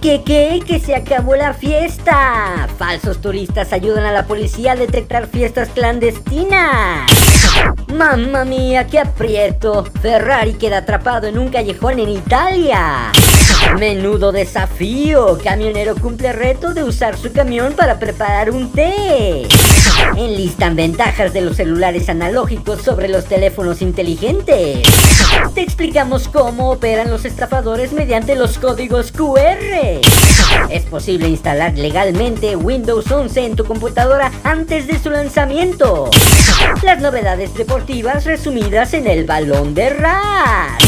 ¿Qué qué? Que se acabó la fiesta. Falsos turistas ayudan a la policía a detectar fiestas clandestinas. Mamma mía, qué aprieto. Ferrari queda atrapado en un callejón en Italia. Menudo desafío. Camionero cumple reto de usar su camión para preparar un té. Enlistan ventajas de los celulares analógicos sobre los teléfonos inteligentes. Te explicamos cómo operan los estafadores mediante los códigos QR. Es posible instalar legalmente Windows 11 en tu computadora antes de su lanzamiento. Las novedades deportivas resumidas en el balón de Ras.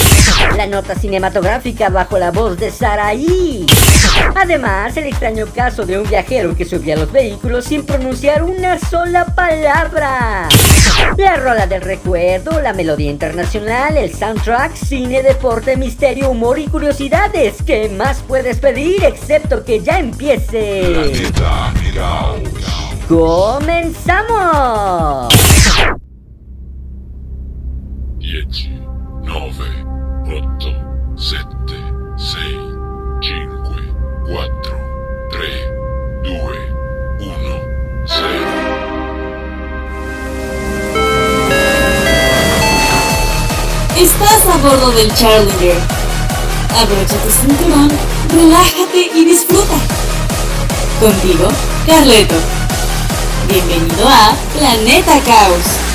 La nota cinematográfica bajo la voz de Saraí. Además, el extraño caso de un viajero que subía los vehículos sin pronunciar una sola palabra. La rola del recuerdo, la melodía internacional, el soundtrack, cine, deporte, misterio, humor y curiosidades. ¿Qué más puedes pedir excepto que ya empiece? ¡Comenzamos! 10, 9, 8, 7, 6, 5, 4, 3, 2, 1, 0. Estás a bordo del Challenger. Abrocha tu cinturón, relájate y disfruta. Contigo, Carleto. Bienvenido a Planeta Caos.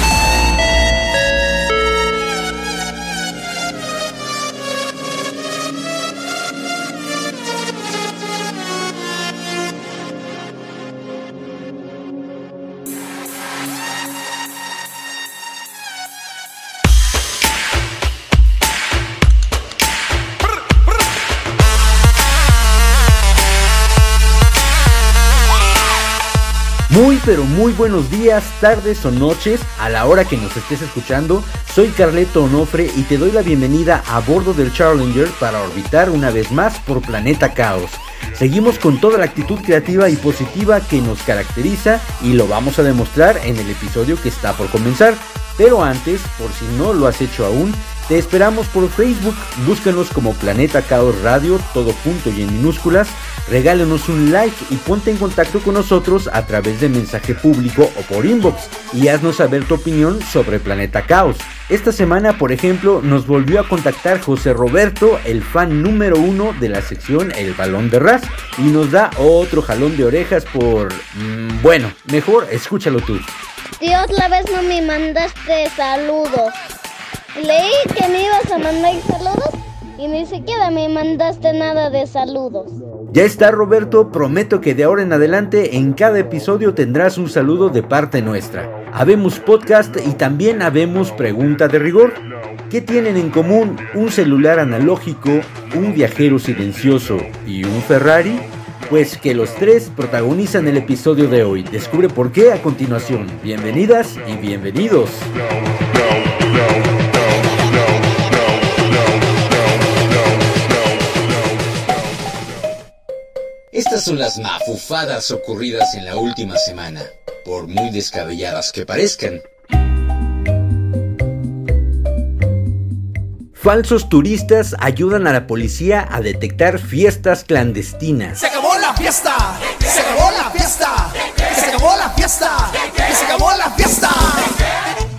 Pero muy buenos días, tardes o noches a la hora que nos estés escuchando. Soy Carleto Onofre y te doy la bienvenida a bordo del Challenger para orbitar una vez más por Planeta Caos. Seguimos con toda la actitud creativa y positiva que nos caracteriza y lo vamos a demostrar en el episodio que está por comenzar. Pero antes, por si no lo has hecho aún, te esperamos por Facebook, búscanos como Planeta Caos Radio, todo junto y en minúsculas, regálanos un like y ponte en contacto con nosotros a través de mensaje público o por inbox y haznos saber tu opinión sobre Planeta Caos. Esta semana, por ejemplo, nos volvió a contactar José Roberto, el fan número uno de la sección El Balón de Ras, y nos da otro jalón de orejas por... mm, bueno, mejor escúchalo tú. Tío, otra vez no me mandaste saludos. Leí que me ibas a mandar saludos y ni siquiera me mandaste nada de saludos. Ya está Roberto, prometo que de ahora en adelante en cada episodio tendrás un saludo de parte nuestra. Habemos podcast y también habemos pregunta de rigor. ¿Qué tienen en común un celular analógico, un viajero silencioso y un Ferrari? Pues que los tres protagonizan el episodio de hoy. Descubre por qué a continuación. Bienvenidas y bienvenidos. Estas son las mafufadas ocurridas en la última semana, por muy descabelladas que parezcan. Falsos turistas ayudan a la policía a detectar fiestas clandestinas. Se acabó la fiesta, se acabó la fiesta, se acabó la fiesta, se acabó la fiesta.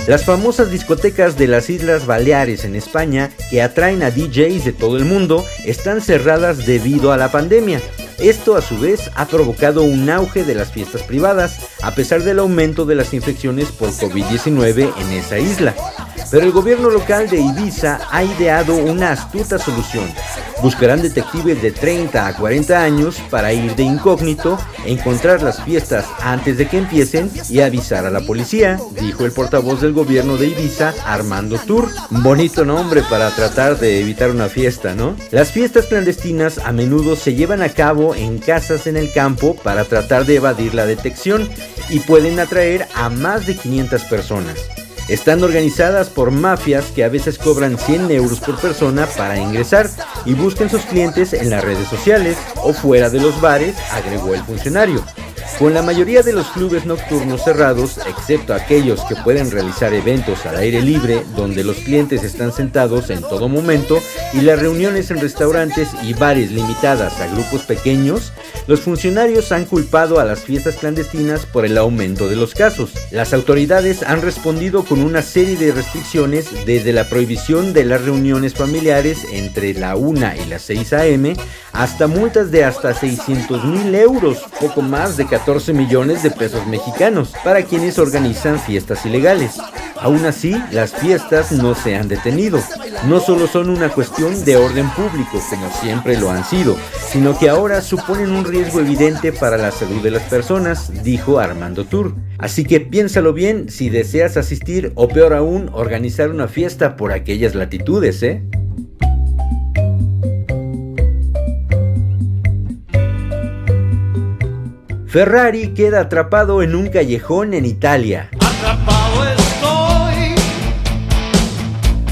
Las famosas discotecas de las Islas Baleares en España, que atraen a DJs de todo el mundo, están cerradas debido a la pandemia. Esto a su vez ha provocado un auge de las fiestas privadas, a pesar del aumento de las infecciones por COVID-19 en esa isla. Pero el gobierno local de Ibiza ha ideado una astuta solución. Buscarán detectives de 30 a 40 años para ir de incógnito, encontrar las fiestas antes de que empiecen y avisar a la policía, dijo el portavoz del gobierno de Ibiza, Armando Tour. Bonito nombre para tratar de evitar una fiesta, ¿no? Las fiestas clandestinas a menudo se llevan a cabo en casas en el campo para tratar de evadir la detección y pueden atraer a más de 500 personas. Están organizadas por mafias que a veces cobran 100 euros por persona para ingresar y buscan sus clientes en las redes sociales o fuera de los bares, agregó el funcionario. Con la mayoría de los clubes nocturnos cerrados, excepto aquellos que pueden realizar eventos al aire libre donde los clientes están sentados en todo momento y las reuniones en restaurantes y bares limitadas a grupos pequeños, los funcionarios han culpado a las fiestas clandestinas por el aumento de los casos. Las autoridades han respondido con una serie de restricciones desde la prohibición de las reuniones familiares entre la 1 y las 6 a.m. hasta multas de hasta 600 mil euros, poco más de 14 millones de pesos mexicanos, para quienes organizan fiestas ilegales. Aún así, las fiestas no se han detenido. No solo son una cuestión de orden público, como siempre lo han sido, sino que ahora suponen un riesgo evidente para la salud de las personas, dijo Armando Tour. Así que piénsalo bien si deseas asistir o peor aún, organizar una fiesta por aquellas latitudes, ¿eh? Ferrari queda atrapado en un callejón en Italia. Atrapado estoy,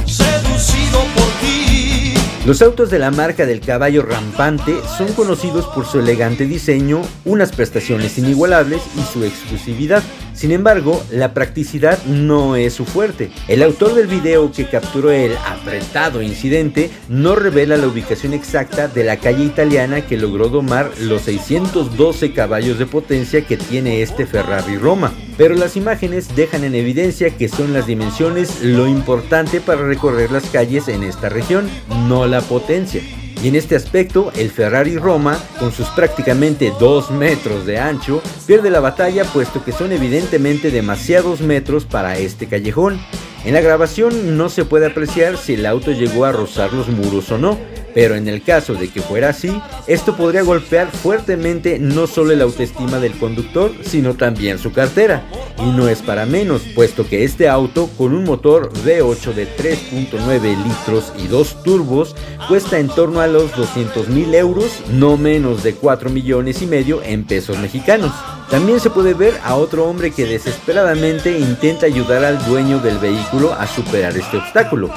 seducido por ti. Los autos de la marca del caballo rampante son conocidos por su elegante diseño, unas prestaciones inigualables y su exclusividad. Sin embargo, la practicidad no es su fuerte. El autor del video que capturó el apretado incidente no revela la ubicación exacta de la calle italiana que logró domar los 612 caballos de potencia que tiene este Ferrari Roma. Pero las imágenes dejan en evidencia que son las dimensiones lo importante para recorrer las calles en esta región, no la potencia. Y en este aspecto, el Ferrari Roma, con sus prácticamente 2 metros de ancho, pierde la batalla puesto que son evidentemente demasiados metros para este callejón. En la grabación no se puede apreciar si el auto llegó a rozar los muros o no, pero en el caso de que fuera así, esto podría golpear fuertemente no solo la autoestima del conductor, sino también su cartera. Y no es para menos, puesto que este auto, con un motor V8 de 3.9 litros y dos turbos, cuesta en torno a los 200 mil euros, no menos de 4 millones y medio en pesos mexicanos. También se puede ver a otro hombre que desesperadamente intenta ayudar al dueño del vehículo a superar este obstáculo.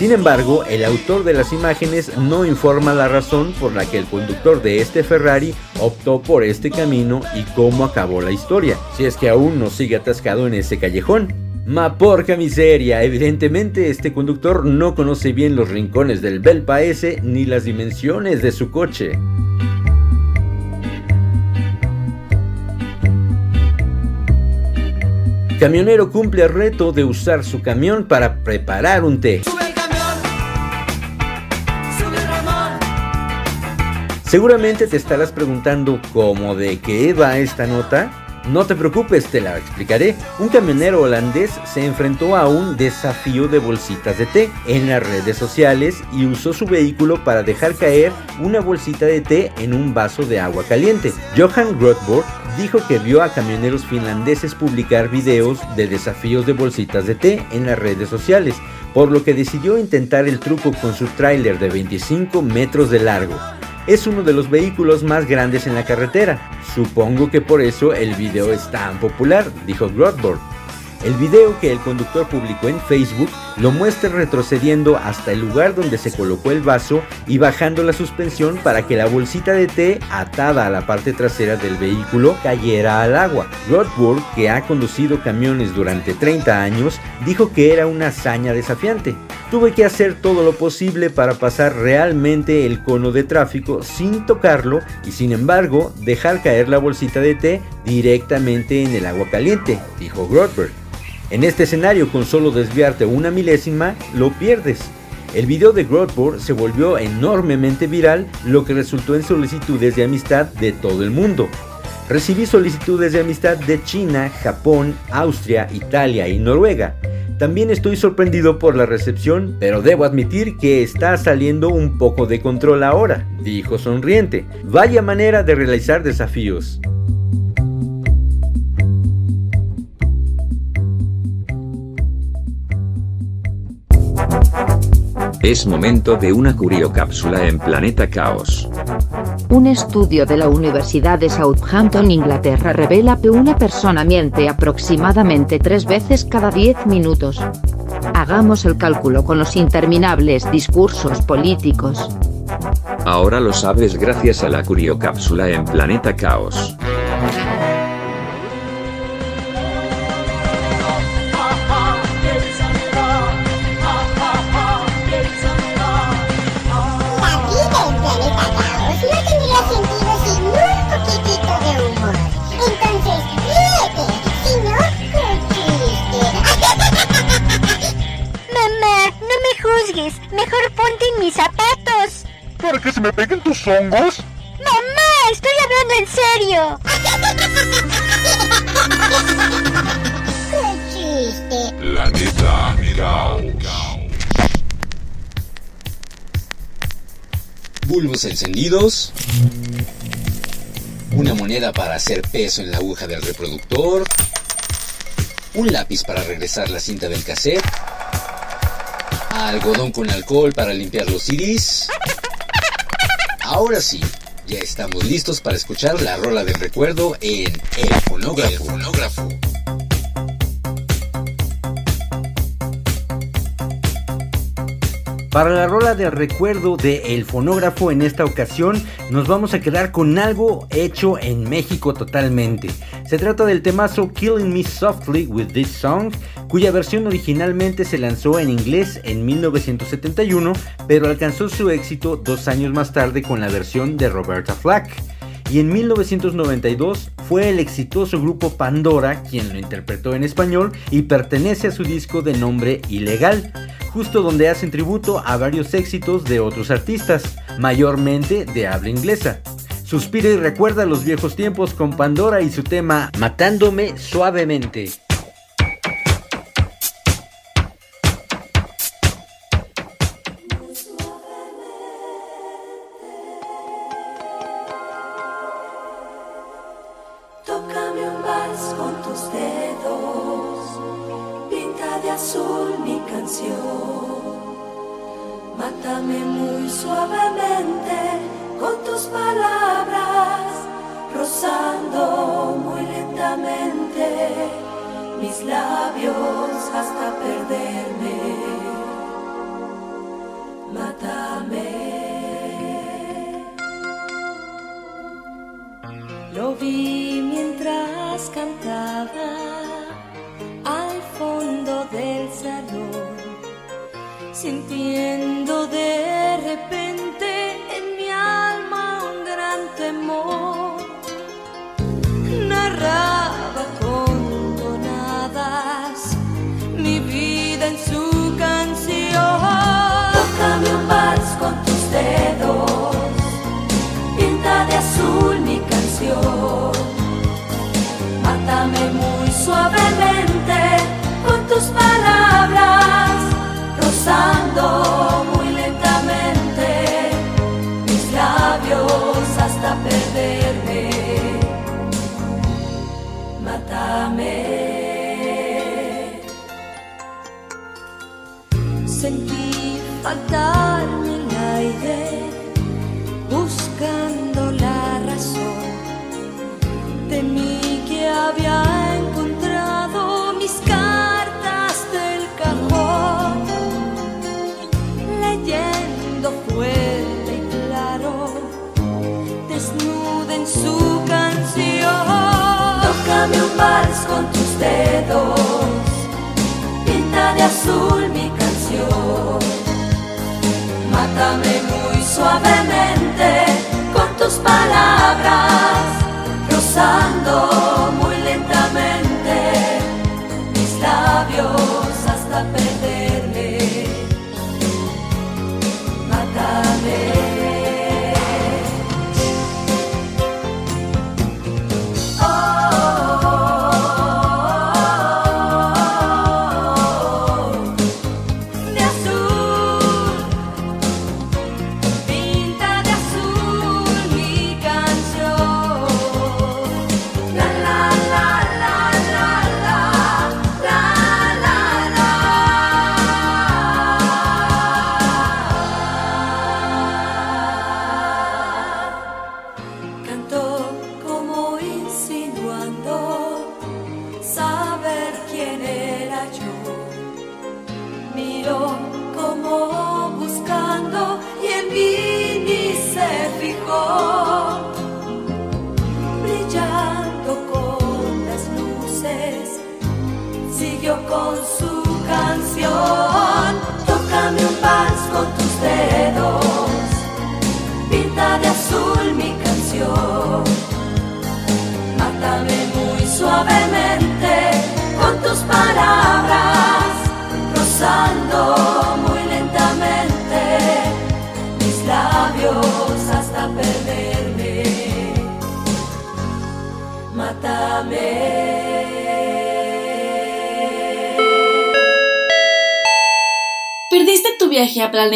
Sin embargo, el autor de las imágenes no informa la razón por la que el conductor de este Ferrari optó por este camino y cómo acabó la historia, si es que aún no sigue atascado en ese callejón. Ma porca miseria, evidentemente este conductor no conoce bien los rincones del Bel Paese ni las dimensiones de su coche. Camionero cumple el reto de usar su camión para preparar un té. Seguramente te estarás preguntando cómo de qué va esta nota. No te preocupes, te la explicaré. Un camionero holandés se enfrentó a un desafío de bolsitas de té en las redes sociales y usó su vehículo para dejar caer una bolsita de té en un vaso de agua caliente. Johan Grothborg dijo que vio a camioneros finlandeses publicar videos de desafíos de bolsitas de té en las redes sociales, por lo que decidió intentar el truco con su tráiler de 25 metros de largo. Es uno de los vehículos más grandes en la carretera. Supongo que por eso el video es tan popular, dijo Grothborg. El video que el conductor publicó en Facebook lo muestra retrocediendo hasta el lugar donde se colocó el vaso y bajando la suspensión para que la bolsita de té atada a la parte trasera del vehículo cayera al agua. Rothburg, que ha conducido camiones durante 30 años, dijo que era una hazaña desafiante. Tuve que hacer todo lo posible para pasar realmente el cono de tráfico sin tocarlo y sin embargo dejar caer la bolsita de té directamente en el agua caliente, dijo Grothberg. En este escenario, con solo desviarte una milésima, lo pierdes. El video de Grothborg se volvió enormemente viral, lo que resultó en solicitudes de amistad de todo el mundo. Recibí solicitudes de amistad de China, Japón, Austria, Italia y Noruega. También estoy sorprendido por la recepción, pero debo admitir que está saliendo un poco de control ahora, dijo sonriente. Vaya manera de realizar desafíos. Es momento de una curiocápsula en Planeta Caos. Un estudio de la Universidad de Southampton, Inglaterra, revela que una persona miente aproximadamente tres veces cada diez minutos. Hagamos el cálculo con los interminables discursos políticos. Ahora lo sabes gracias a la curiocápsula en Planeta Caos. Mis zapatos. ¿Para que se me peguen tus hongos? ¡Mamá! ¡Estoy hablando en serio! ¡Qué chiste! Planeta Caos. Bulbos encendidos. Una moneda para hacer peso en la aguja del reproductor. Un lápiz para regresar la cinta del cassette algodón con alcohol para limpiar los CDs. Ahora sí, ya estamos listos para escuchar la rola del recuerdo en El Fonógrafo. Para la rola de recuerdo de El Fonógrafo en esta ocasión nos vamos a quedar con algo hecho en México totalmente. Se trata del temazo Killing Me Softly with This Song, cuya versión originalmente se lanzó en inglés en 1971, pero alcanzó su éxito dos años más tarde con la versión de Roberta Flack. Y en 1992 fue el exitoso grupo Pandora quien lo interpretó en español y pertenece a su disco de nombre Ilegal justo donde hacen tributo a varios éxitos de otros artistas, mayormente de habla inglesa. Suspira y recuerda los viejos tiempos con Pandora y su tema Matándome suavemente. sintiendo de repente en mi alma un gran temor. Narraba con tonadas mi vida en su canción. Tócame un vals con tus dedos, pinta de azul mi canción, mátame muy suavemente. rozando muy lentamente mis labios hasta perderme. Mátame. Sentí faltarme el aire buscando la razón de mí que había. mares con tus dedos, pinta de azul mi canción. Mátame muy suavemente con tus palabras, rozando.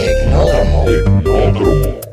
Ignodramo. Ignodramo.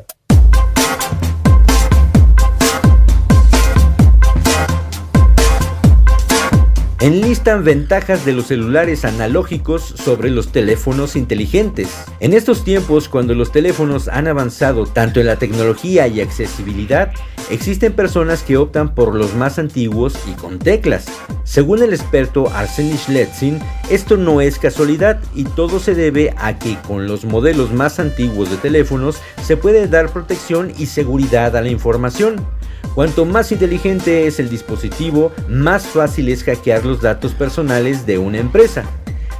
Enlistan ventajas de los celulares analógicos sobre los teléfonos inteligentes. En estos tiempos, cuando los teléfonos han avanzado tanto en la tecnología y accesibilidad, existen personas que optan por los más antiguos y con teclas. Según el experto Arseny Schletzin, esto no es casualidad y todo se debe a que con los modelos más antiguos de teléfonos se puede dar protección y seguridad a la información. Cuanto más inteligente es el dispositivo, más fácil es hackear los datos personales de una empresa.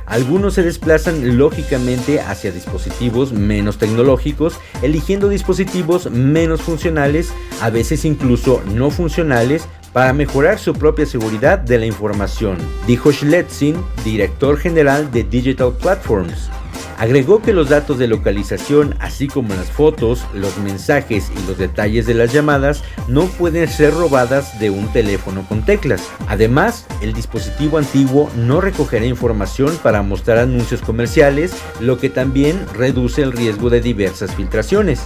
Algunos se desplazan lógicamente hacia dispositivos menos tecnológicos, eligiendo dispositivos menos funcionales, a veces incluso no funcionales, para mejorar su propia seguridad de la información, dijo Schletzin, director general de Digital Platforms. Agregó que los datos de localización, así como las fotos, los mensajes y los detalles de las llamadas, no pueden ser robadas de un teléfono con teclas. Además, el dispositivo antiguo no recogerá información para mostrar anuncios comerciales, lo que también reduce el riesgo de diversas filtraciones.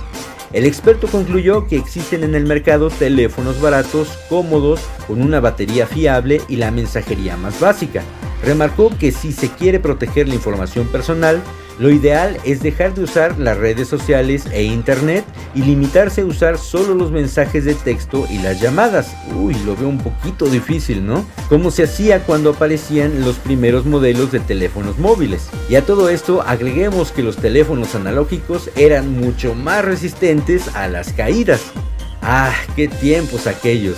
El experto concluyó que existen en el mercado teléfonos baratos, cómodos, con una batería fiable y la mensajería más básica. Remarcó que si se quiere proteger la información personal, lo ideal es dejar de usar las redes sociales e internet y limitarse a usar solo los mensajes de texto y las llamadas. Uy, lo veo un poquito difícil, ¿no? Como se hacía cuando aparecían los primeros modelos de teléfonos móviles. Y a todo esto agreguemos que los teléfonos analógicos eran mucho más resistentes a las caídas. Ah, qué tiempos aquellos.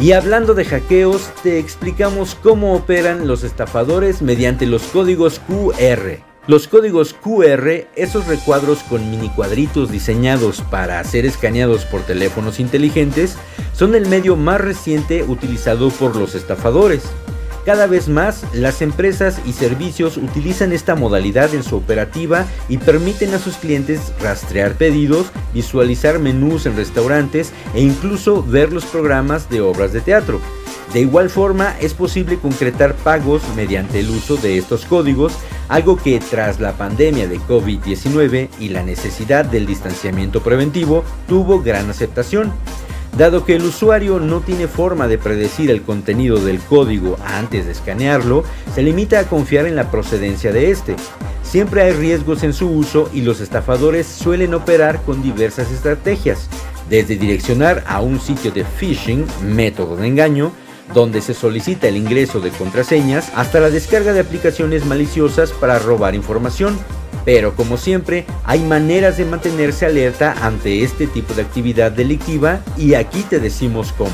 Y hablando de hackeos, te explicamos cómo operan los estafadores mediante los códigos QR. Los códigos QR, esos recuadros con mini cuadritos diseñados para ser escaneados por teléfonos inteligentes, son el medio más reciente utilizado por los estafadores. Cada vez más, las empresas y servicios utilizan esta modalidad en su operativa y permiten a sus clientes rastrear pedidos, visualizar menús en restaurantes e incluso ver los programas de obras de teatro. De igual forma, es posible concretar pagos mediante el uso de estos códigos, algo que tras la pandemia de COVID-19 y la necesidad del distanciamiento preventivo tuvo gran aceptación. Dado que el usuario no tiene forma de predecir el contenido del código antes de escanearlo, se limita a confiar en la procedencia de este. Siempre hay riesgos en su uso y los estafadores suelen operar con diversas estrategias, desde direccionar a un sitio de phishing, método de engaño, donde se solicita el ingreso de contraseñas, hasta la descarga de aplicaciones maliciosas para robar información. Pero como siempre, hay maneras de mantenerse alerta ante este tipo de actividad delictiva y aquí te decimos cómo.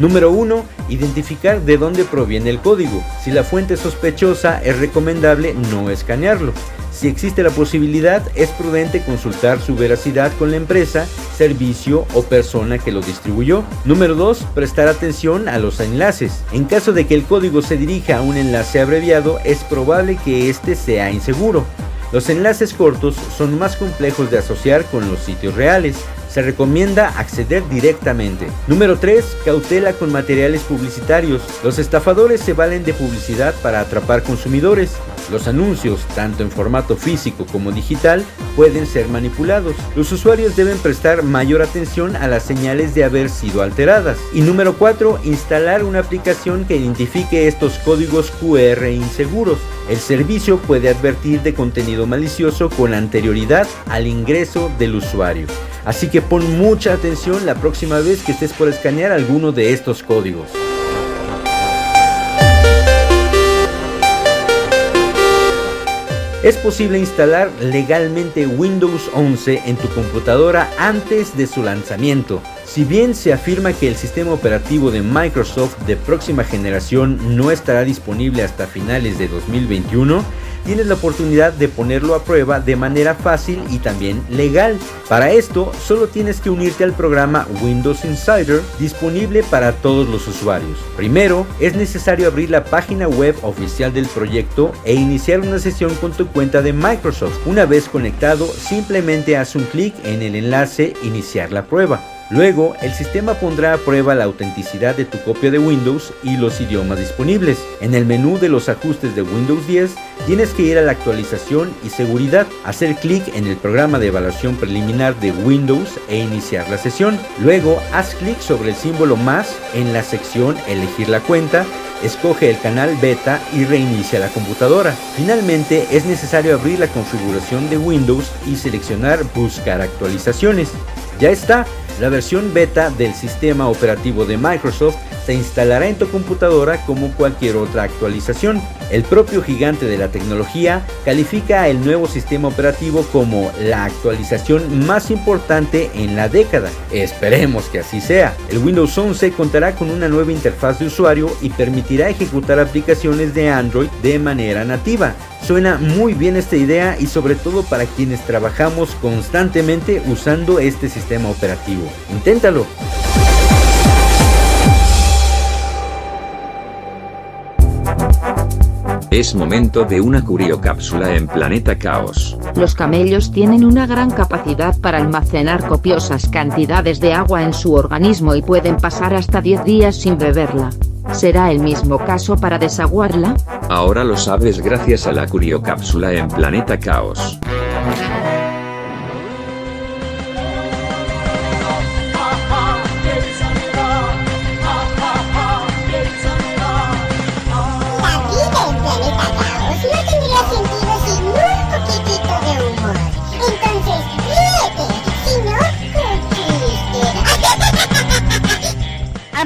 Número 1. Identificar de dónde proviene el código. Si la fuente es sospechosa, es recomendable no escanearlo. Si existe la posibilidad, es prudente consultar su veracidad con la empresa, servicio o persona que lo distribuyó. Número 2. Prestar atención a los enlaces. En caso de que el código se dirija a un enlace abreviado, es probable que este sea inseguro. Los enlaces cortos son más complejos de asociar con los sitios reales. Se recomienda acceder directamente. Número 3. Cautela con materiales publicitarios. Los estafadores se valen de publicidad para atrapar consumidores. Los anuncios, tanto en formato físico como digital, pueden ser manipulados. Los usuarios deben prestar mayor atención a las señales de haber sido alteradas. Y número 4. Instalar una aplicación que identifique estos códigos QR inseguros. El servicio puede advertir de contenido malicioso con anterioridad al ingreso del usuario. Así que pon mucha atención la próxima vez que estés por escanear alguno de estos códigos. Es posible instalar legalmente Windows 11 en tu computadora antes de su lanzamiento. Si bien se afirma que el sistema operativo de Microsoft de próxima generación no estará disponible hasta finales de 2021, tienes la oportunidad de ponerlo a prueba de manera fácil y también legal. Para esto, solo tienes que unirte al programa Windows Insider disponible para todos los usuarios. Primero, es necesario abrir la página web oficial del proyecto e iniciar una sesión con tu cuenta de Microsoft. Una vez conectado, simplemente haz un clic en el enlace Iniciar la prueba. Luego, el sistema pondrá a prueba la autenticidad de tu copia de Windows y los idiomas disponibles. En el menú de los ajustes de Windows 10, tienes que ir a la actualización y seguridad, hacer clic en el programa de evaluación preliminar de Windows e iniciar la sesión. Luego, haz clic sobre el símbolo más en la sección Elegir la cuenta escoge el canal beta y reinicia la computadora. Finalmente es necesario abrir la configuración de Windows y seleccionar buscar actualizaciones. Ya está, la versión beta del sistema operativo de Microsoft se instalará en tu computadora como cualquier otra actualización. El propio gigante de la tecnología califica el nuevo sistema operativo como la actualización más importante en la década. Esperemos que así sea. El Windows 11 contará con una nueva interfaz de usuario y permitirá ejecutar aplicaciones de Android de manera nativa. Suena muy bien esta idea y sobre todo para quienes trabajamos constantemente usando este sistema operativo. Inténtalo. Es momento de una curiocápsula en Planeta Caos. Los camellos tienen una gran capacidad para almacenar copiosas cantidades de agua en su organismo y pueden pasar hasta 10 días sin beberla. ¿Será el mismo caso para desaguarla? Ahora lo sabes gracias a la curiocápsula en Planeta Caos.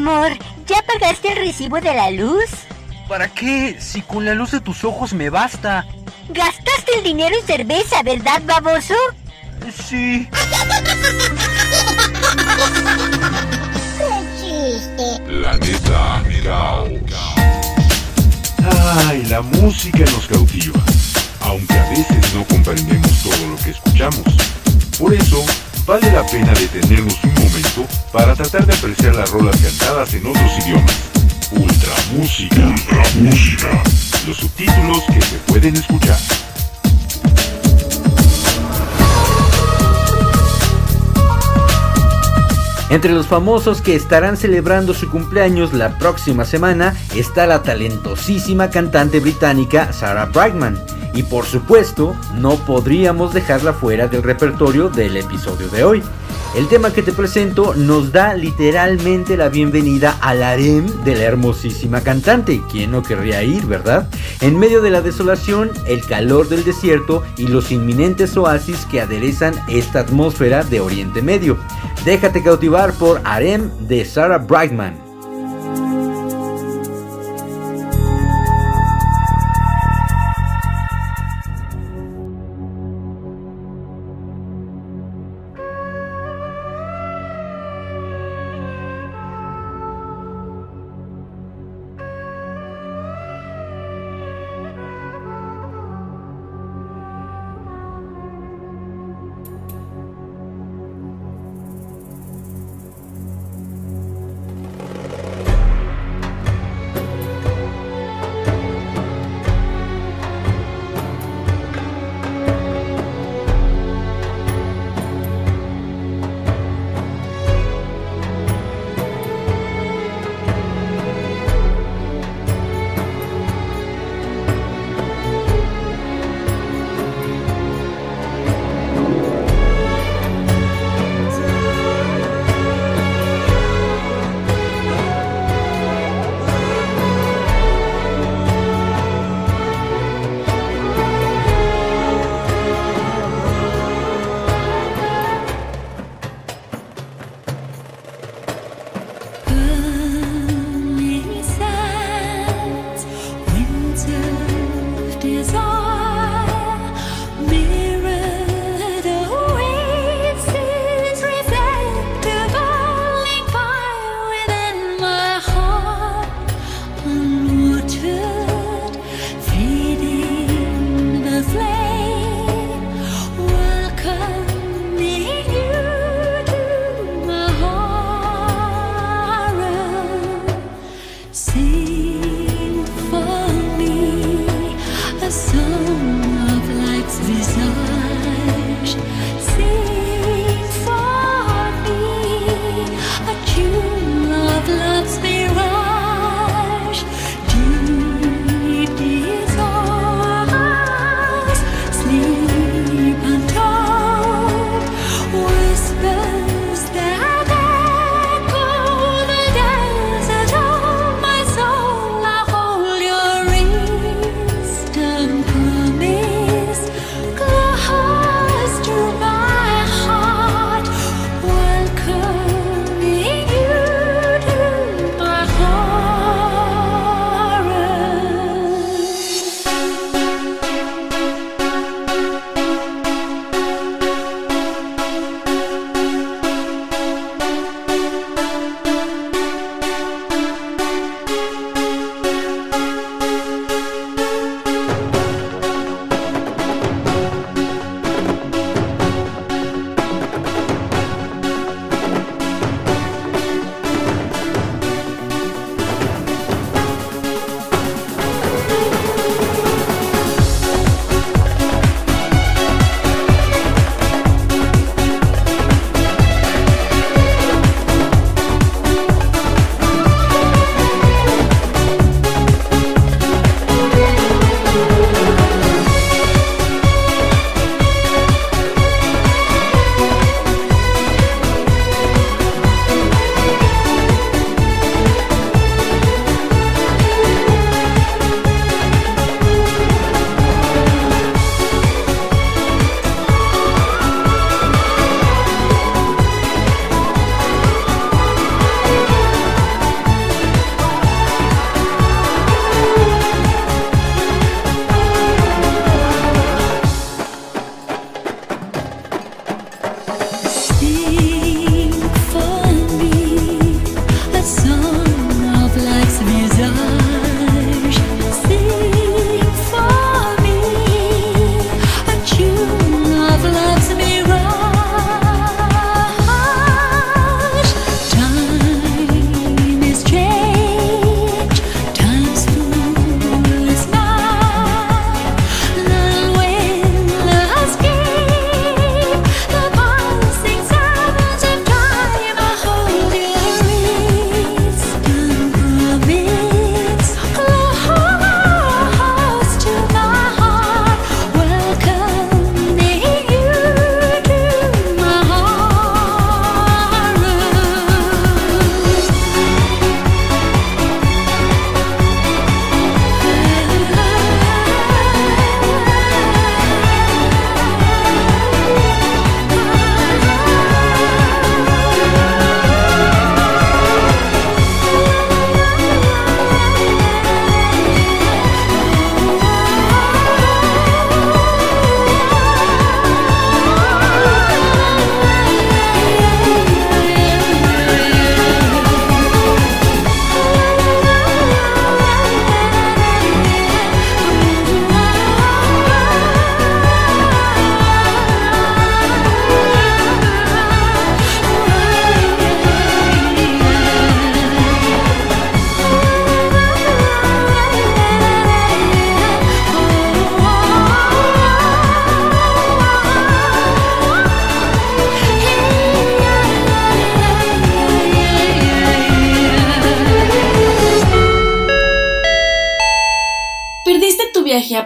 Amor, ¿ya pagaste el recibo de la luz? ¿Para qué? Si con la luz de tus ojos me basta. Gastaste el dinero en cerveza, ¿verdad, baboso? Sí. ¡Qué chiste! Planeta Caos. Ay, la música nos cautiva, aunque a veces no comprendemos todo lo que escuchamos. Por eso, vale la pena detenernos un momento para tratar de apreciar las rolas cantadas en otros idiomas. Ultra música. Ultra música. Los subtítulos que se pueden escuchar. Entre los famosos que estarán celebrando su cumpleaños la próxima semana está la talentosísima cantante británica Sarah Brightman. Y por supuesto, no podríamos dejarla fuera del repertorio del episodio de hoy. El tema que te presento nos da literalmente la bienvenida al harem de la hermosísima cantante. ¿Quién no querría ir, verdad? En medio de la desolación, el calor del desierto y los inminentes oasis que aderezan esta atmósfera de Oriente Medio. Déjate cautivar por Harem de Sarah Brightman.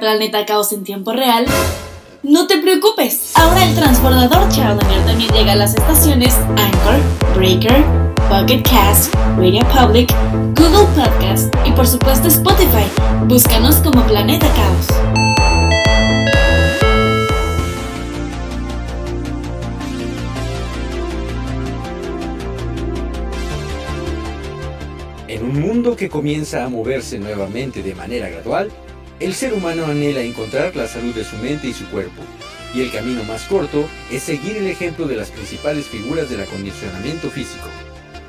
Planeta Caos en tiempo real? No te preocupes, ahora el transbordador Challenger también llega a las estaciones Anchor, Breaker, Pocket Cast, Radio Public, Google Podcast y por supuesto Spotify. Búscanos como Planeta Caos. En un mundo que comienza a moverse nuevamente de manera gradual, el ser humano anhela encontrar la salud de su mente y su cuerpo, y el camino más corto es seguir el ejemplo de las principales figuras del acondicionamiento físico.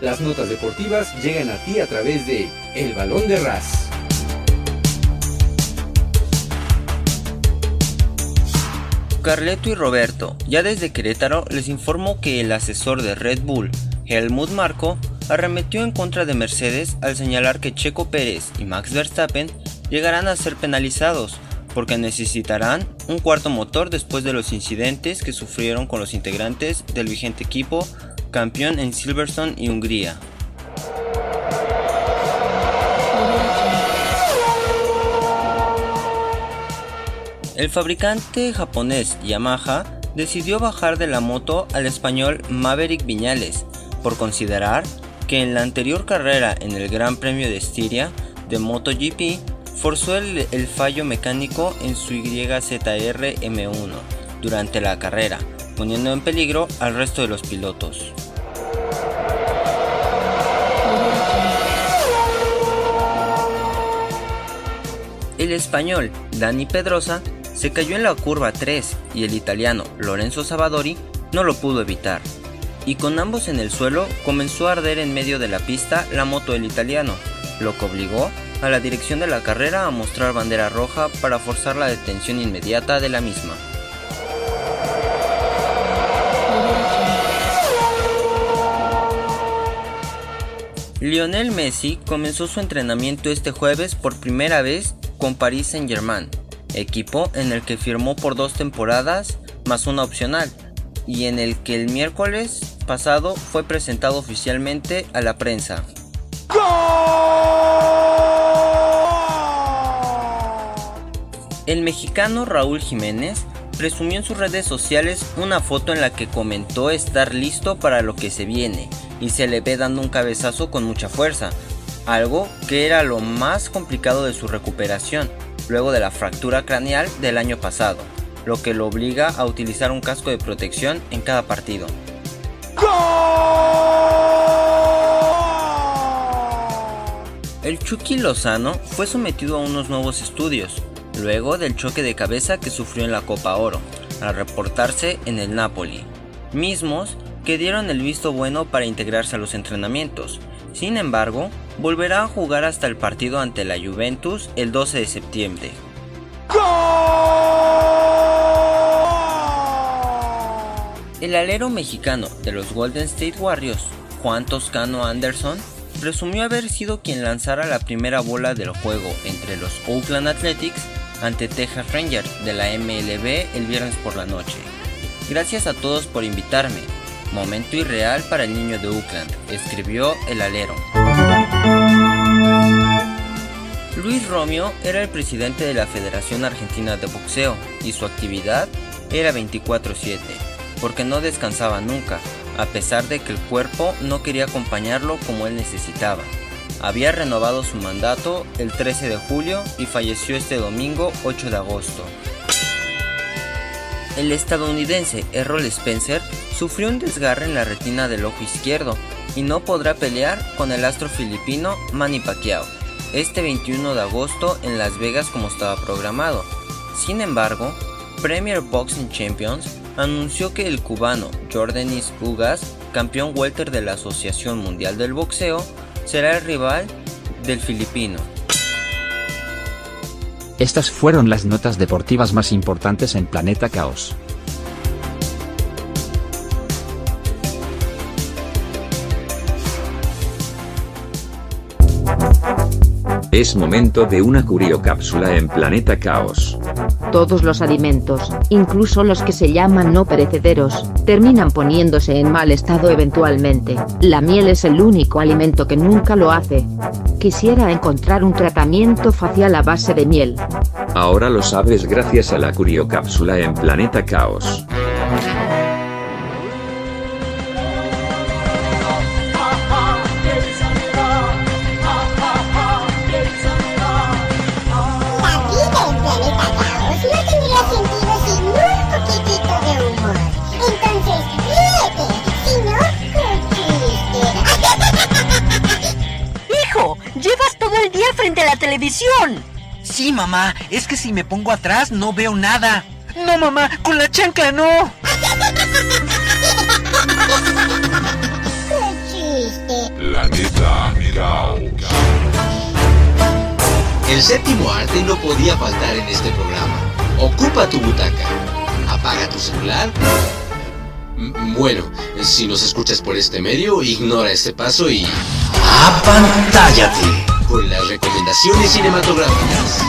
Las notas deportivas llegan a ti a través de El Balón de Ras. Carleto y Roberto, ya desde Querétaro les informo que el asesor de Red Bull, Helmut Marko, arremetió en contra de Mercedes al señalar que Checo Pérez y Max Verstappen llegarán a ser penalizados porque necesitarán un cuarto motor después de los incidentes que sufrieron con los integrantes del vigente equipo campeón en Silverstone y Hungría. El fabricante japonés Yamaha decidió bajar de la moto al español Maverick Viñales por considerar que en la anterior carrera en el Gran Premio de Estiria de MotoGP forzó el, fallo mecánico en su YZR M1 durante la carrera, poniendo en peligro al resto de los pilotos. El español Dani Pedrosa se cayó en la curva 3 y el italiano Lorenzo Savadori no lo pudo evitar. Y con ambos en el suelo comenzó a arder en medio de la pista la moto del italiano, lo que obligó a la dirección de la carrera a mostrar bandera roja para forzar la detención inmediata de la misma. Lionel Messi comenzó su entrenamiento este jueves por primera vez con Paris Saint-Germain, equipo en el que firmó por dos temporadas más una opcional, y en el que el miércoles pasado fue presentado oficialmente a la prensa. El mexicano Raúl Jiménez presumió en sus redes sociales una foto en la que comentó estar listo para lo que se viene y se le ve dando un cabezazo con mucha fuerza, algo que era lo más complicado de su recuperación luego de la fractura craneal del año pasado, lo que lo obliga a utilizar un casco de protección en cada partido. El Chucky Lozano fue sometido a unos nuevos estudios, luego del choque de cabeza que sufrió en la Copa Oro, al reportarse en el Napoli, mismos que dieron el visto bueno para integrarse a los entrenamientos. Sin embargo, volverá a jugar hasta el partido ante la Juventus el 12 de septiembre. El alero mexicano de los Golden State Warriors, Juan Toscano Anderson, presumió haber sido quien lanzara la primera bola del juego entre los Oakland Athletics ante Texas Rangers de la MLB el viernes por la noche. Gracias a todos por invitarme. Momento irreal para el niño de Oakland, escribió el alero. Luis Romeo era el presidente de la Federación Argentina de Boxeo y su actividad era 24/7, porque no descansaba nunca, a pesar de que el cuerpo no quería acompañarlo como él necesitaba. Había renovado su mandato el 13 de julio y falleció este domingo 8 de agosto. El estadounidense Errol Spencer sufrió un desgarre en la retina del ojo izquierdo y no podrá pelear con el astro filipino Manny Pacquiao este 21 de agosto en Las Vegas como estaba programado. Sin embargo, Premier Boxing Champions anunció que el cubano Jordanis Ugas, campeón welter de la Asociación Mundial del Boxeo, será el rival del filipino. Estas fueron las notas deportivas más importantes en Planeta Caos. Es momento de una curiocápsula en Planeta Caos. Todos los alimentos, incluso los que se llaman no perecederos, terminan poniéndose en mal estado eventualmente. La miel es el único alimento que nunca lo hace. Quisiera encontrar un tratamiento facial a base de miel. Ahora lo sabes gracias a la curiocápsula en Planeta Caos. La. Sí, mamá, es que si me pongo atrás no veo nada. No, mamá, con la chancla no. ¡Qué chiste! Planeta Caos. El séptimo arte no podía faltar en este programa. Ocupa tu butaca. Apaga tu celular. Bueno, si nos escuchas por este medio, ignora este paso y... ¡Apantállate! Con las recomendaciones cinematográficas.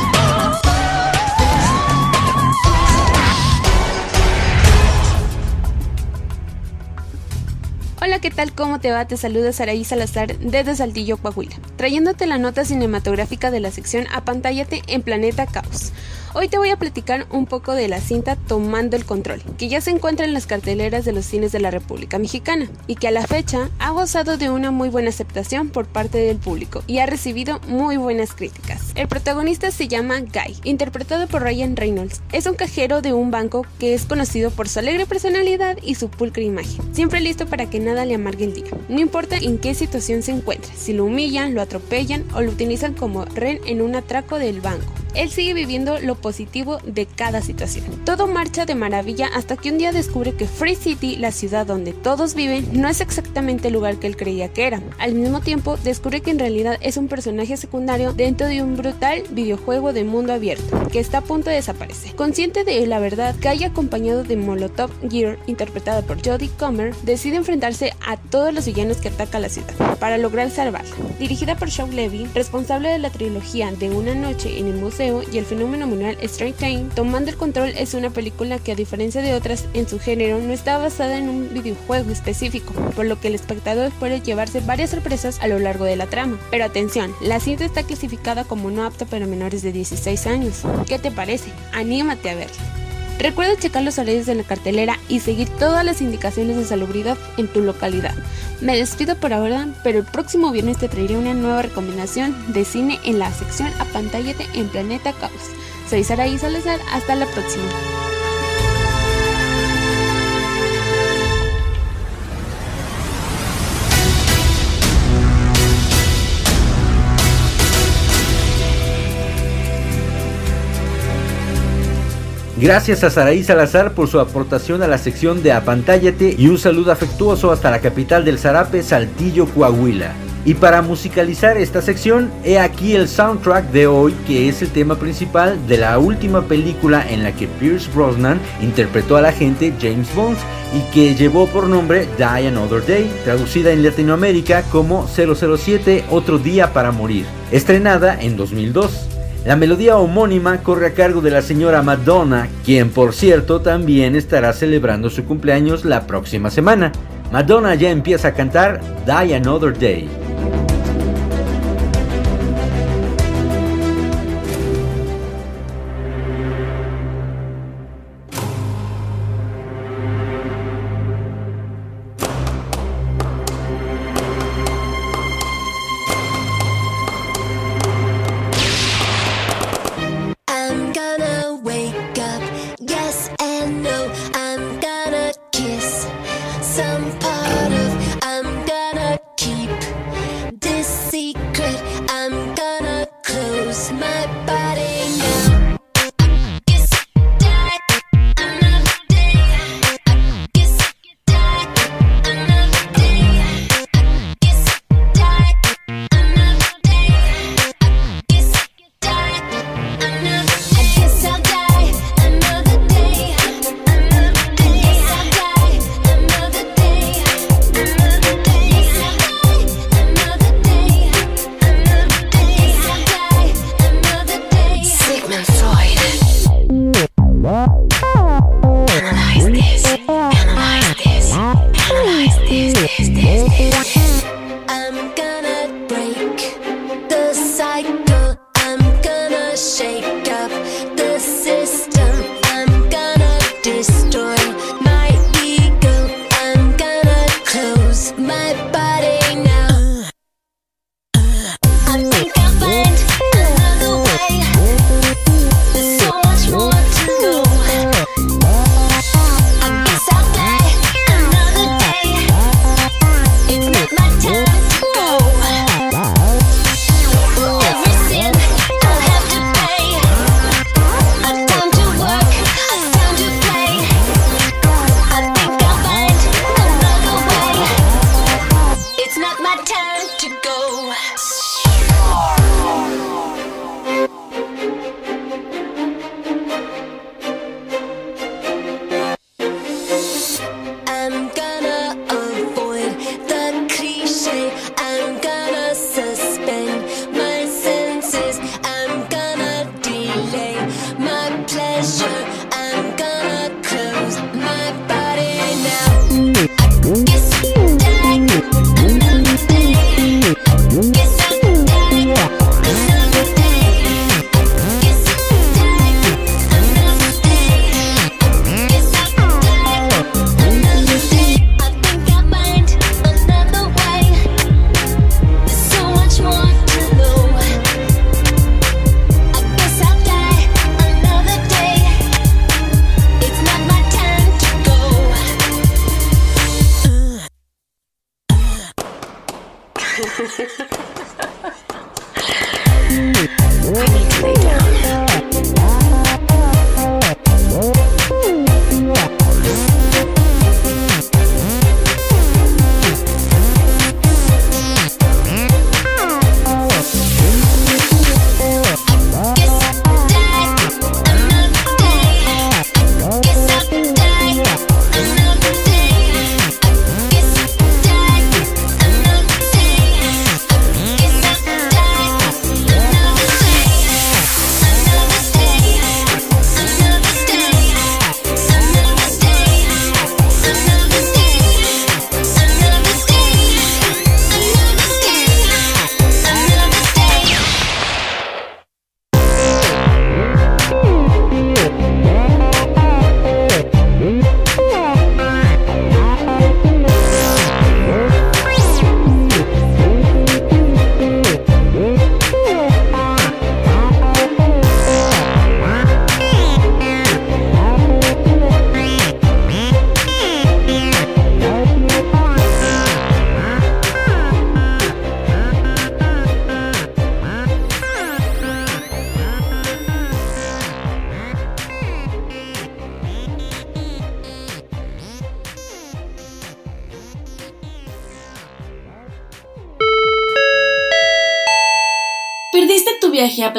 Hola, ¿qué tal? ¿Cómo te va? Te saluda Saraí Salazar desde Saltillo, Coahuila, trayéndote la nota cinematográfica de la sección Apantállate en Planeta Caos. Hoy te voy a platicar un poco de la cinta Tomando el Control, que ya se encuentra en las carteleras de los cines de la República Mexicana y que a la fecha ha gozado de una muy buena aceptación por parte del público y ha recibido muy buenas críticas. El protagonista se llama Guy, interpretado por Ryan Reynolds. Es un cajero de un banco que es conocido por su alegre personalidad y su pulcra imagen, siempre listo para que nada le amargue el día. No importa en qué situación se encuentre, si lo humillan, lo atropellan o lo utilizan como ren en un atraco del banco. Él sigue viviendo lo positivo de cada situación. Todo marcha de maravilla hasta que un día descubre que Free City, la ciudad donde todos viven, no es exactamente el lugar que él creía que era. Al mismo tiempo, descubre que en realidad es un personaje secundario dentro de un brutal videojuego de mundo abierto que está a punto de desaparecer. Consciente de la verdad, Kai acompañado de Molotov Gear, interpretada por Jodie Comer, decide enfrentarse a todos los villanos que atacan la ciudad para lograr salvarla. Dirigida por Shawn Levy, responsable de la trilogía de Una noche en el museo y el fenómeno mundial Straight Time, Tomando el Control es una película que a diferencia de otras en su género no está basada en un videojuego específico, por lo que el espectador puede llevarse varias sorpresas a lo largo de la trama. Pero atención, la cinta está clasificada como no apta para menores de 16 años. ¿Qué te parece? Anímate a verla. Recuerda checar los horarios de la cartelera y seguir todas las indicaciones de salubridad en tu localidad. Me despido por ahora, pero el próximo viernes te traeré una nueva recomendación de cine en la sección Apantállate en Planeta Caos. Soy Saraí Salazar, hasta la próxima. Gracias a Saraí Salazar por su aportación a la sección de Apantállate y un saludo afectuoso hasta la capital del Zarape, Saltillo, Coahuila. Y para musicalizar esta sección, he aquí el soundtrack de hoy, que es el tema principal de la última película en la que Pierce Brosnan interpretó al agente James Bond y que llevó por nombre Die Another Day, traducida en Latinoamérica como 007 Otro Día para Morir, estrenada en 2002. La melodía homónima corre a cargo de la señora Madonna, quien por cierto también estará celebrando su cumpleaños la próxima semana. Madonna ya empieza a cantar Die Another Day. I need to lay down.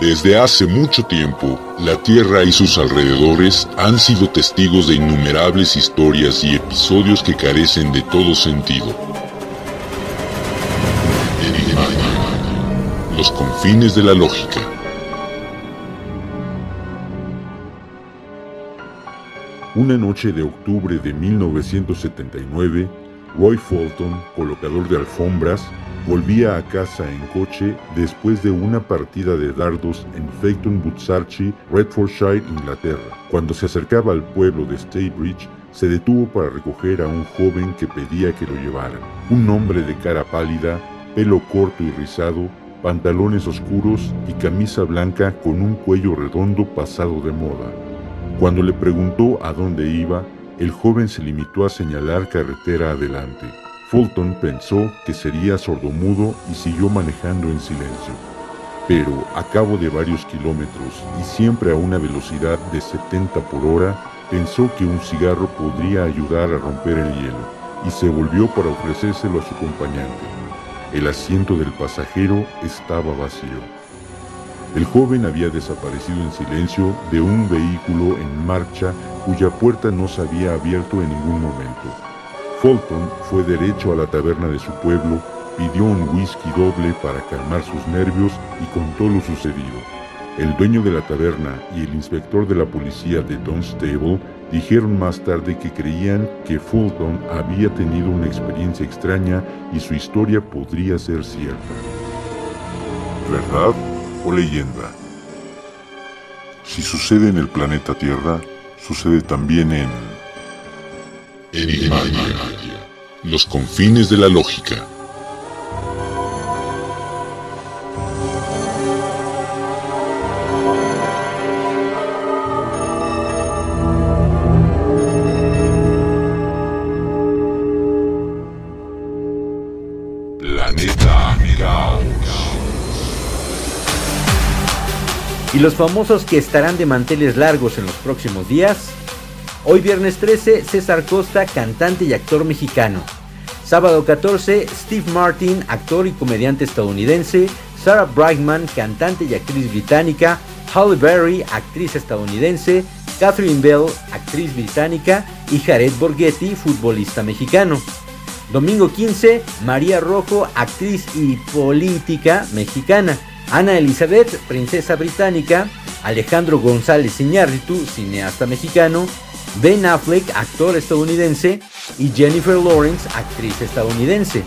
Desde hace mucho tiempo, la Tierra y sus alrededores han sido testigos de innumerables historias y episodios que carecen de todo sentido. Los confines de la lógica. Una noche de octubre de 1979, Roy Fulton, colocador de alfombras, volvía a casa en coche después de una partida de dardos en Feighton Buzzarchi, Redfordshire, Inglaterra. Cuando se acercaba al pueblo de Staybridge, se detuvo para recoger a un joven que pedía que lo llevaran. Un hombre de cara pálida, pelo corto y rizado, pantalones oscuros y camisa blanca con un cuello redondo pasado de moda. Cuando le preguntó a dónde iba, el joven se limitó a señalar carretera adelante. Fulton pensó que sería sordomudo y siguió manejando en silencio. Pero a cabo de varios kilómetros y siempre a una velocidad de 70 por hora, pensó que un cigarro podría ayudar a romper el hielo y se volvió para ofrecérselo a su acompañante. El asiento del pasajero estaba vacío. El joven había desaparecido en silencio de un vehículo en marcha cuya puerta no se había abierto en ningún momento. Fulton fue derecho a la taberna de su pueblo, pidió un whisky doble para calmar sus nervios y contó lo sucedido. El dueño de la taberna y el inspector de la policía de Dunstable dijeron más tarde que creían que Fulton había tenido una experiencia extraña y su historia podría ser cierta. ¿Verdad o leyenda? Si sucede en el planeta Tierra, sucede también en... Los confines de la lógica. Planeta. Y los famosos que estarán de manteles largos en los próximos días. Hoy viernes 13, César Costa, cantante y actor mexicano. Sábado 14, Steve Martin, actor y comediante estadounidense. Sarah Brightman, cantante y actriz británica. Halle Berry, actriz estadounidense. Catherine Bell, actriz británica. Y Jared Borghetti, futbolista mexicano. Domingo 15, María Rojo, actriz y política mexicana. Ana Elizabeth, princesa británica. Alejandro González Iñárritu, cineasta mexicano. Ben Affleck, actor estadounidense. Y Jennifer Lawrence, actriz estadounidense.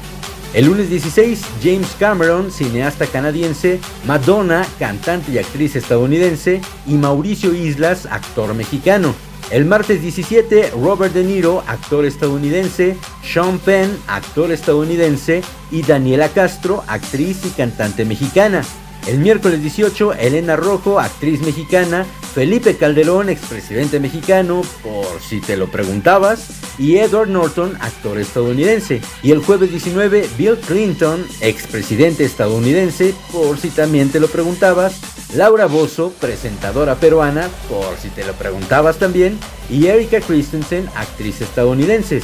El lunes 16, James Cameron, cineasta canadiense, Madonna, cantante y actriz estadounidense, y Mauricio Islas, actor mexicano. El martes 17, Robert De Niro, actor estadounidense, Sean Penn, actor estadounidense, y Daniela Castro, actriz y cantante mexicana. El miércoles 18, Elena Rojo, actriz mexicana, Felipe Calderón, expresidente mexicano, por si te lo preguntabas, y Edward Norton, actor estadounidense. Y el jueves 19, Bill Clinton, expresidente estadounidense, por si también te lo preguntabas, Laura Bozo, presentadora peruana, por si te lo preguntabas también, y Erika Christensen, actriz estadounidense.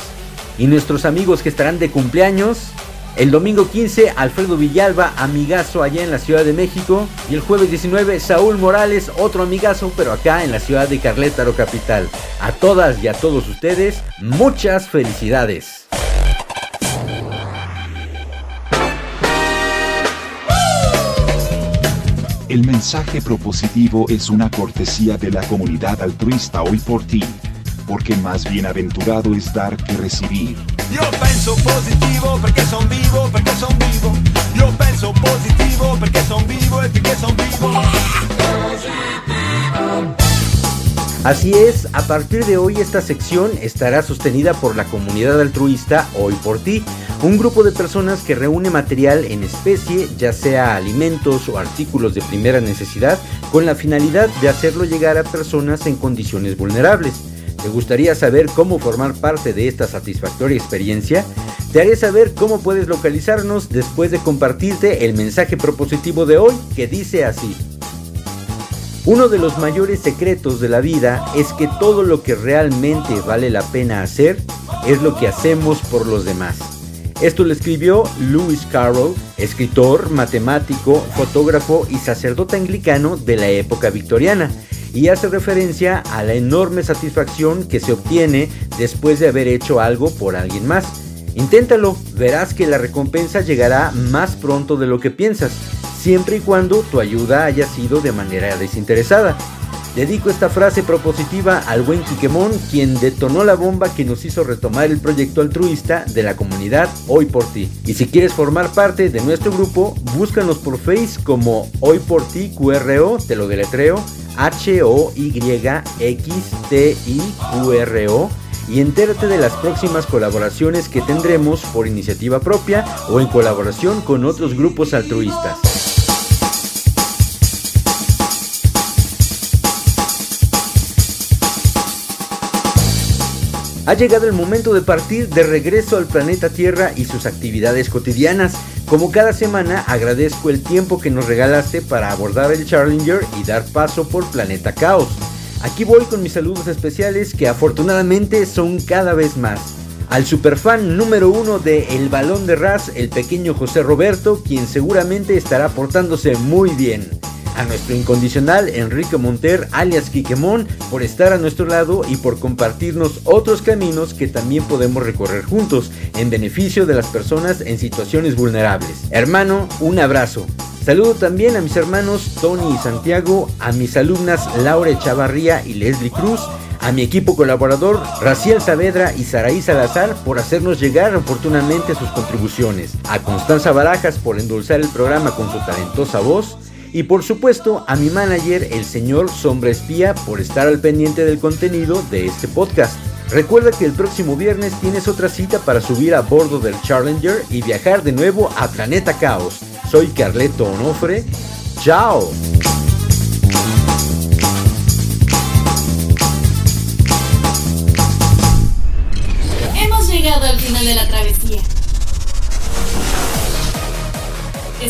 Y nuestros amigos que estarán de cumpleaños, el domingo 15, Alfredo Villalba, amigazo allá en la Ciudad de México. Y el jueves 19, Saúl Morales, otro amigazo, pero acá en la ciudad de Carlétaro Capital. A todas y a todos ustedes, muchas felicidades. El mensaje propositivo es una cortesía de la comunidad altruista hoy por ti, porque más bienaventurado es dar que recibir. Io penso positivo perché son vivo, perché son vivo. Io penso positivo perché son vivo e son vivo. Así es, a partir de hoy esta sección estará sostenida por la comunidad altruista Hoy por Ti, un grupo de personas que reúne material en especie, ya sea alimentos o artículos de primera necesidad, con la finalidad de hacerlo llegar a personas en condiciones vulnerables. ¿Te gustaría saber cómo formar parte de esta satisfactoria experiencia? Te haré saber cómo puedes localizarnos después de compartirte el mensaje propositivo de hoy que dice así. Uno de los mayores secretos de la vida es que todo lo que realmente vale la pena hacer es lo que hacemos por los demás. Esto lo escribió Lewis Carroll, escritor, matemático, fotógrafo y sacerdote anglicano de la época victoriana, y hace referencia a la enorme satisfacción que se obtiene después de haber hecho algo por alguien más. Inténtalo, verás que la recompensa llegará más pronto de lo que piensas, siempre y cuando tu ayuda haya sido de manera desinteresada. Dedico esta frase propositiva al buen Quiquemón, quien detonó la bomba que nos hizo retomar el proyecto altruista de la comunidad Hoy por Ti. Y si quieres formar parte de nuestro grupo, búscanos por Face como Hoy por Ti QRO, te lo deletreo, H-O-Y-X-T-I-Q-R-O y entérate de las próximas colaboraciones que tendremos por iniciativa propia o en colaboración con otros grupos altruistas. Ha llegado el momento de partir de regreso al planeta Tierra y sus actividades cotidianas. Como cada semana agradezco el tiempo que nos regalaste para abordar el Challenger y dar paso por Planeta Caos. Aquí voy con mis saludos especiales que afortunadamente son cada vez más. Al superfan número uno de El Balón de Ras, el pequeño José Roberto, quien seguramente estará portándose muy bien. A nuestro incondicional Enrique Monter alias Quiquemón por estar a nuestro lado y por compartirnos otros caminos que también podemos recorrer juntos en beneficio de las personas en situaciones vulnerables. Hermano, un abrazo. Saludo también a mis hermanos Tony y Santiago, a mis alumnas Laura Echavarría y Leslie Cruz, a mi equipo colaborador Raciel Saavedra y Saraí Salazar por hacernos llegar oportunamente sus contribuciones, a Constanza Barajas por endulzar el programa con su talentosa voz, y por supuesto a mi manager, el señor Sombra Espía, por estar al pendiente del contenido de este podcast. Recuerda que el próximo viernes tienes otra cita para subir a bordo del Challenger y viajar de nuevo a Planeta Caos. Soy Carleto Onofre. ¡Chao! Hemos llegado al final de la travesía.